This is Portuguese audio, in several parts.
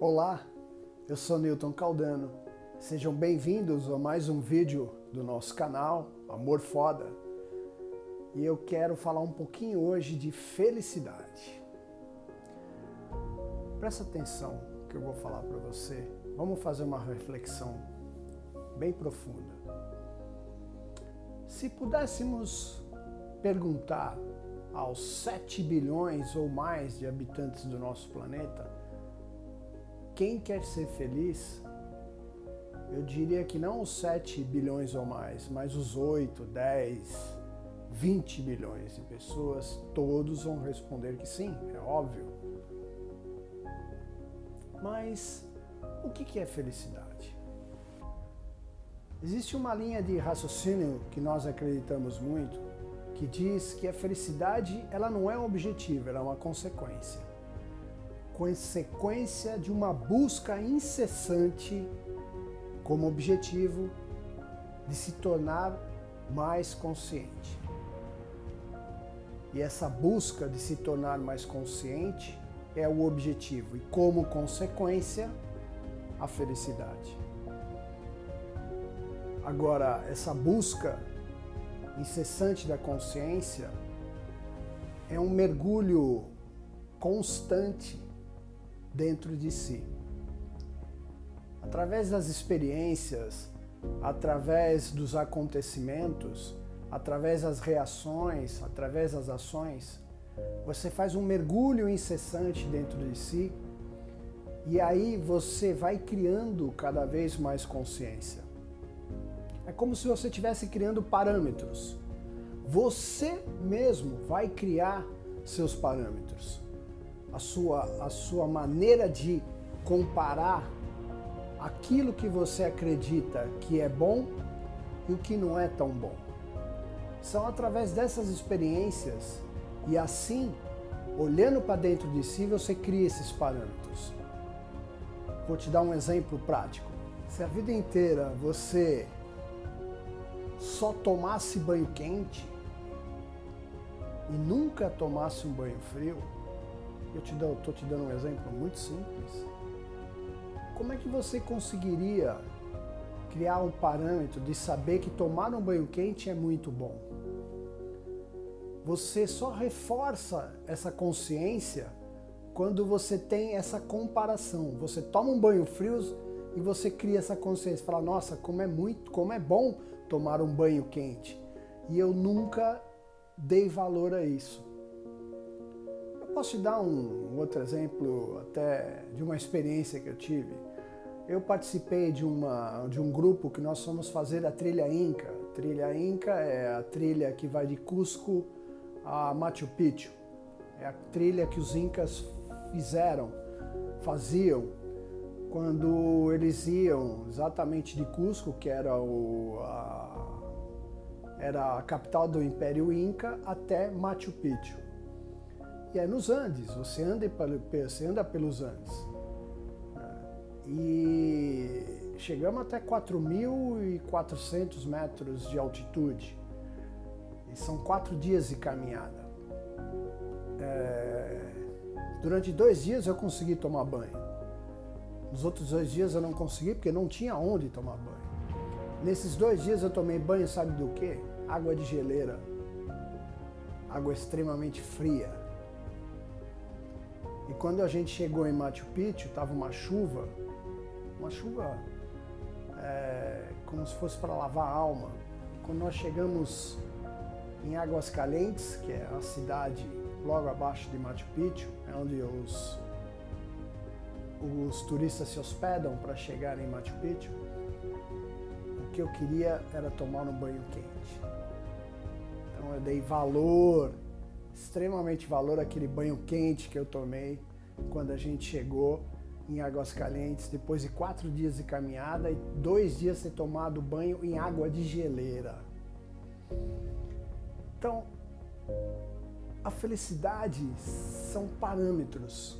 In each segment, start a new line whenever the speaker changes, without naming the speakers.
Olá, eu sou Newton Caldano. Sejam bem-vindos a mais um vídeo do nosso canal Amor Foda. E eu quero falar um pouquinho hoje de felicidade. Presta atenção que eu vou falar para você. Vamos fazer uma reflexão bem profunda. Se pudéssemos perguntar aos 7 bilhões ou mais de habitantes do nosso planeta quem quer ser feliz, eu diria que não os 7 bilhões ou mais, mas os 8, 10, 20 bilhões de pessoas, todos vão responder que sim, é óbvio. Mas o que é felicidade? Existe uma linha de raciocínio que nós acreditamos muito, que diz que a felicidade ela não é um objetivo, ela é uma consequência. Consequência de uma busca incessante como objetivo de se tornar mais consciente. E essa busca de se tornar mais consciente é o objetivo e como consequência a felicidade. Agora, essa busca incessante da consciência é um mergulho constante dentro de si. Através das experiências, através dos acontecimentos, através das reações, através das ações, você faz um mergulho incessante dentro de si e aí você vai criando cada vez mais consciência. É como se você estivesse criando parâmetros. Você mesmo vai criar seus parâmetros. A sua, a sua maneira de comparar aquilo que você acredita que é bom e o que não é tão bom. São através dessas experiências e assim, olhando para dentro de si, você cria esses parâmetros. Vou te dar um exemplo prático. Se a vida inteira você só tomasse banho quente e nunca tomasse um banho frio, eu te estou te dando um exemplo muito simples. Como é que você conseguiria criar um parâmetro de saber que tomar um banho quente é muito bom? Você só reforça essa consciência quando você tem essa comparação. Você toma um banho frio e você cria essa consciência, fala: "Nossa, como é muito, como é bom tomar um banho quente. E eu nunca dei valor a isso. Posso te dar um outro exemplo até de uma experiência que eu tive. Eu participei de, uma, de um grupo que nós fomos fazer a trilha Inca. A trilha Inca é a trilha que vai de Cusco a Machu Picchu. É a trilha que os Incas fizeram, faziam quando eles iam exatamente de Cusco, que era, o, a, era a capital do Império Inca, até Machu Picchu. E é nos Andes, você anda, você anda pelos Andes. E chegamos até 4.400 metros de altitude. E são quatro dias de caminhada. É, durante dois dias eu consegui tomar banho. Nos outros dois dias eu não consegui porque não tinha onde tomar banho. Nesses dois dias eu tomei banho, sabe do que? Água de geleira. Água extremamente fria. E quando a gente chegou em Machu Picchu, estava uma chuva, uma chuva é, como se fosse para lavar a alma. Quando nós chegamos em Águas Calientes, que é a cidade logo abaixo de Machu Picchu, é onde os os turistas se hospedam para chegar em Machu Picchu, o que eu queria era tomar um banho quente. Então eu dei valor, extremamente valor àquele banho quente que eu tomei quando a gente chegou em Águas Calientes, depois de quatro dias de caminhada e dois dias ter tomado banho em água de geleira. Então, a felicidade são parâmetros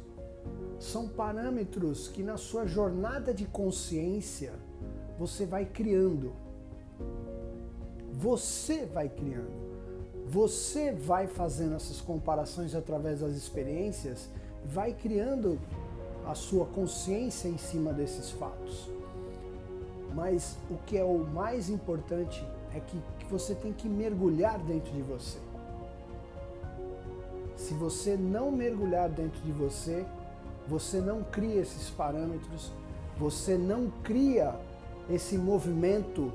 são parâmetros que na sua jornada de consciência você vai criando. Você vai criando. Você vai fazendo essas comparações através das experiências, vai criando a sua consciência em cima desses fatos. Mas o que é o mais importante é que, que você tem que mergulhar dentro de você. Se você não mergulhar dentro de você, você não cria esses parâmetros, você não cria esse movimento,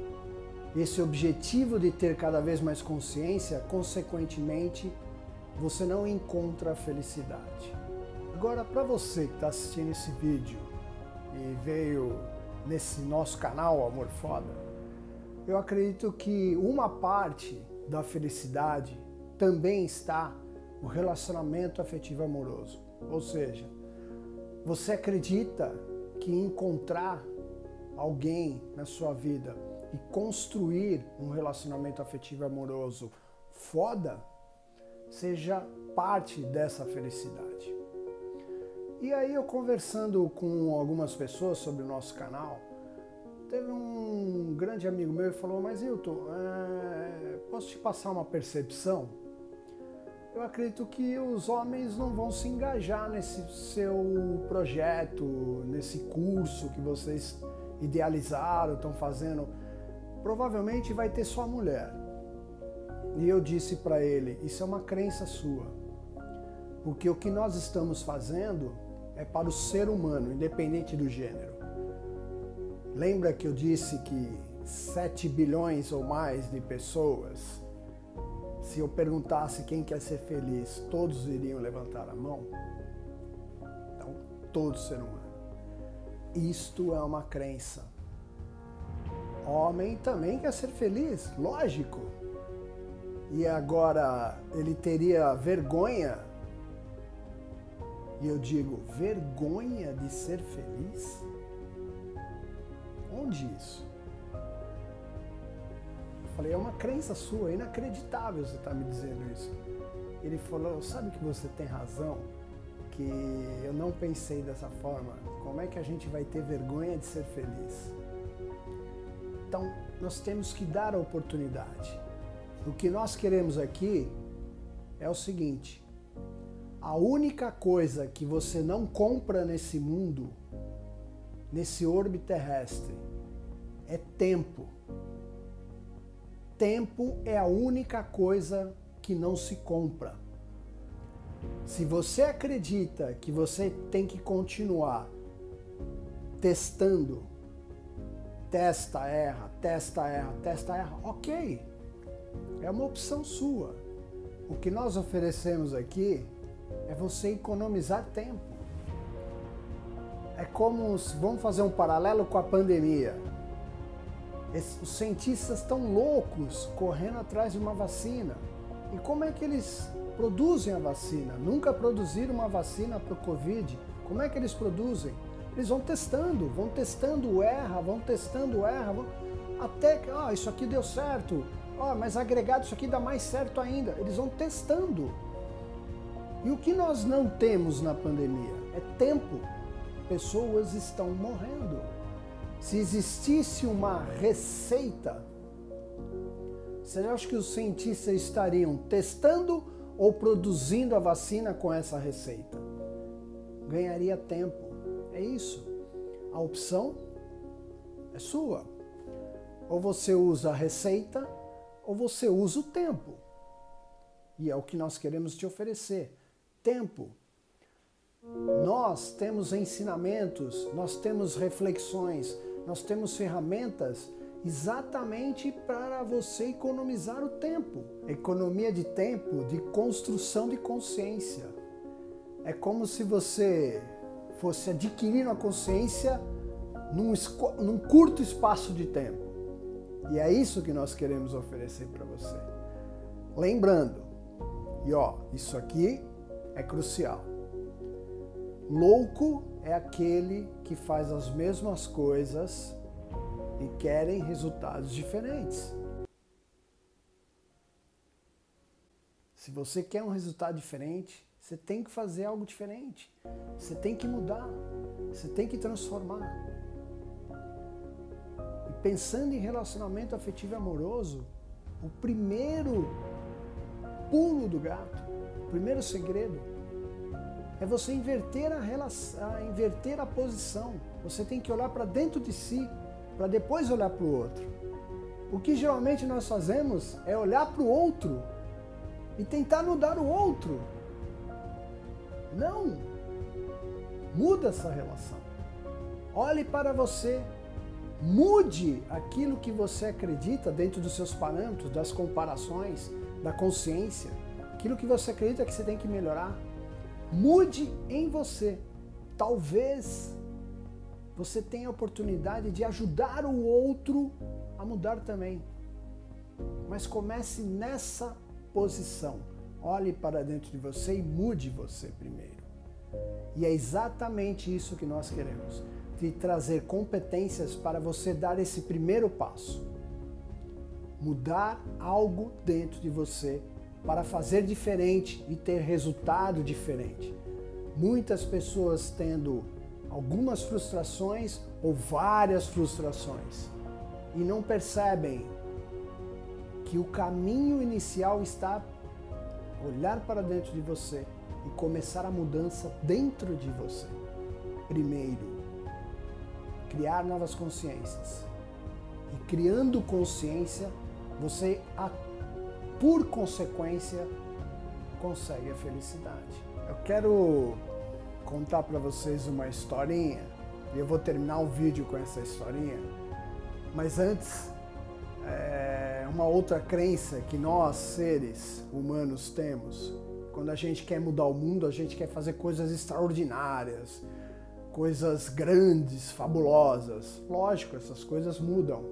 esse objetivo de ter cada vez mais consciência, consequentemente, você não encontra a felicidade. Agora, para você que está assistindo esse vídeo e veio nesse nosso canal Amor Foda, eu acredito que uma parte da felicidade também está no relacionamento afetivo amoroso. Ou seja, você acredita que encontrar alguém na sua vida e construir um relacionamento afetivo amoroso foda seja parte dessa felicidade. E aí eu conversando com algumas pessoas sobre o nosso canal, teve um grande amigo meu que falou, mas Hilton, é, posso te passar uma percepção? Eu acredito que os homens não vão se engajar nesse seu projeto, nesse curso que vocês idealizaram, estão fazendo. Provavelmente vai ter só mulher. E eu disse para ele: Isso é uma crença sua. Porque o que nós estamos fazendo é para o ser humano, independente do gênero. Lembra que eu disse que 7 bilhões ou mais de pessoas, se eu perguntasse quem quer ser feliz, todos iriam levantar a mão? Então, todo ser humano. Isto é uma crença. Homem também quer ser feliz, lógico e agora ele teria vergonha. E eu digo, vergonha de ser feliz? Onde isso? Eu falei, é uma crença sua, é inacreditável você estar tá me dizendo isso. Ele falou, sabe que você tem razão, que eu não pensei dessa forma. Como é que a gente vai ter vergonha de ser feliz? Então, nós temos que dar a oportunidade. O que nós queremos aqui é o seguinte: a única coisa que você não compra nesse mundo, nesse orbe terrestre, é tempo. Tempo é a única coisa que não se compra. Se você acredita que você tem que continuar testando, testa, erra, testa, erra, testa, erra, ok. É uma opção sua. O que nós oferecemos aqui é você economizar tempo. É como, vamos fazer um paralelo com a pandemia. os cientistas estão loucos correndo atrás de uma vacina. E como é que eles produzem a vacina? Nunca produziram uma vacina para o Covid. Como é que eles produzem? Eles vão testando, vão testando, erra, vão testando, erra, vão... até que, ah, isso aqui deu certo, oh, mas agregado isso aqui dá mais certo ainda. Eles vão testando. E o que nós não temos na pandemia é tempo. Pessoas estão morrendo. Se existisse uma receita, você acha que os cientistas estariam testando ou produzindo a vacina com essa receita? Ganharia tempo. É isso. A opção é sua. Ou você usa a receita ou você usa o tempo. E é o que nós queremos te oferecer: tempo. Nós temos ensinamentos, nós temos reflexões, nós temos ferramentas exatamente para você economizar o tempo. Economia de tempo, de construção de consciência. É como se você fosse adquirir uma consciência num, num curto espaço de tempo. E é isso que nós queremos oferecer para você. Lembrando, e ó, isso aqui é crucial. Louco é aquele que faz as mesmas coisas e querem resultados diferentes. Se você quer um resultado diferente, você tem que fazer algo diferente. Você tem que mudar. Você tem que transformar pensando em relacionamento afetivo e amoroso, o primeiro pulo do gato, primeiro segredo é você inverter a, relação, inverter a posição. Você tem que olhar para dentro de si, para depois olhar para o outro. O que geralmente nós fazemos é olhar para o outro e tentar mudar o outro. Não! Muda essa relação. Olhe para você. Mude aquilo que você acredita dentro dos seus parâmetros, das comparações, da consciência. Aquilo que você acredita que você tem que melhorar. Mude em você. Talvez você tenha a oportunidade de ajudar o outro a mudar também. Mas comece nessa posição. Olhe para dentro de você e mude você primeiro. E é exatamente isso que nós queremos: te trazer competências para você dar esse primeiro passo. Mudar algo dentro de você para fazer diferente e ter resultado diferente. Muitas pessoas tendo algumas frustrações ou várias frustrações e não percebem que o caminho inicial está olhar para dentro de você e começar a mudança dentro de você. Primeiro, criar novas consciências. E criando consciência, você, por consequência, consegue a felicidade. Eu quero contar para vocês uma historinha e eu vou terminar o vídeo com essa historinha. Mas antes, é uma outra crença que nós, seres humanos, temos quando a gente quer mudar o mundo, a gente quer fazer coisas extraordinárias, coisas grandes, fabulosas. Lógico, essas coisas mudam,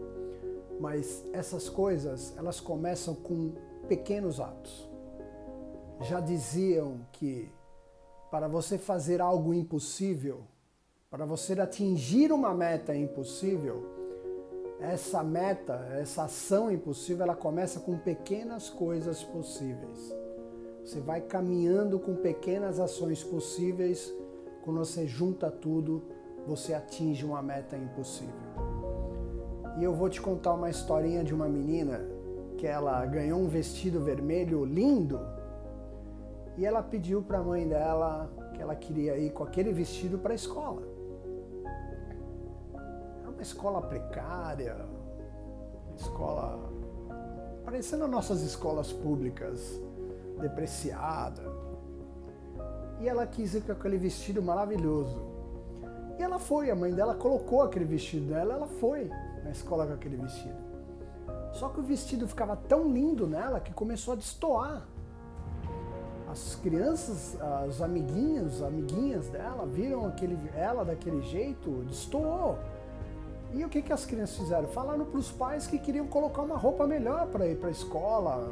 mas essas coisas, elas começam com pequenos atos. Já diziam que para você fazer algo impossível, para você atingir uma meta impossível, essa meta, essa ação impossível, ela começa com pequenas coisas possíveis. Você vai caminhando com pequenas ações possíveis. Quando você junta tudo, você atinge uma meta impossível. E eu vou te contar uma historinha de uma menina que ela ganhou um vestido vermelho lindo e ela pediu para a mãe dela que ela queria ir com aquele vestido para a escola. É uma escola precária, uma escola parecendo as nossas escolas públicas depreciada. E ela quis ir com aquele vestido maravilhoso. E ela foi, a mãe dela colocou aquele vestido dela, ela foi na escola com aquele vestido. Só que o vestido ficava tão lindo nela que começou a destoar. As crianças, as amiguinhas, amiguinhas dela, viram aquele, ela daquele jeito, destoou. E o que, que as crianças fizeram? Falaram para os pais que queriam colocar uma roupa melhor para ir para a escola,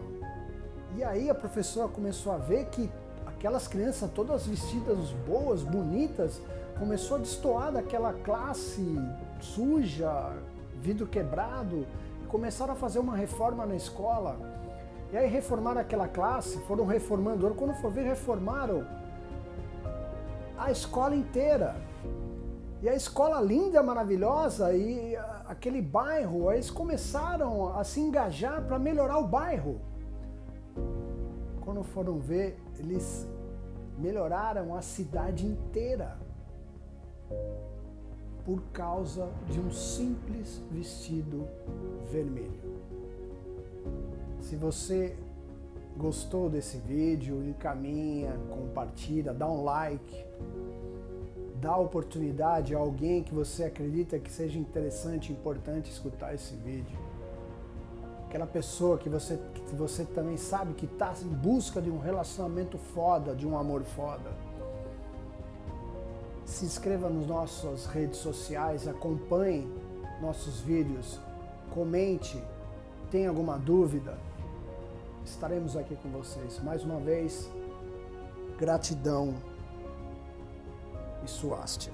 e aí a professora começou a ver que aquelas crianças todas vestidas boas, bonitas, começou a destoar daquela classe suja, vidro quebrado, começaram a fazer uma reforma na escola. E aí reformaram aquela classe, foram reformando, quando for ver, reformaram a escola inteira. E a escola linda, maravilhosa, e aquele bairro, eles começaram a se engajar para melhorar o bairro quando foram ver, eles melhoraram a cidade inteira por causa de um simples vestido vermelho. Se você gostou desse vídeo, encaminha, compartilha, dá um like, dá oportunidade a alguém que você acredita que seja interessante, importante escutar esse vídeo aquela pessoa que você, que você também sabe que está em busca de um relacionamento foda, de um amor foda. Se inscreva nas nossas redes sociais, acompanhe nossos vídeos, comente, tem alguma dúvida, estaremos aqui com vocês. Mais uma vez, gratidão e suástia.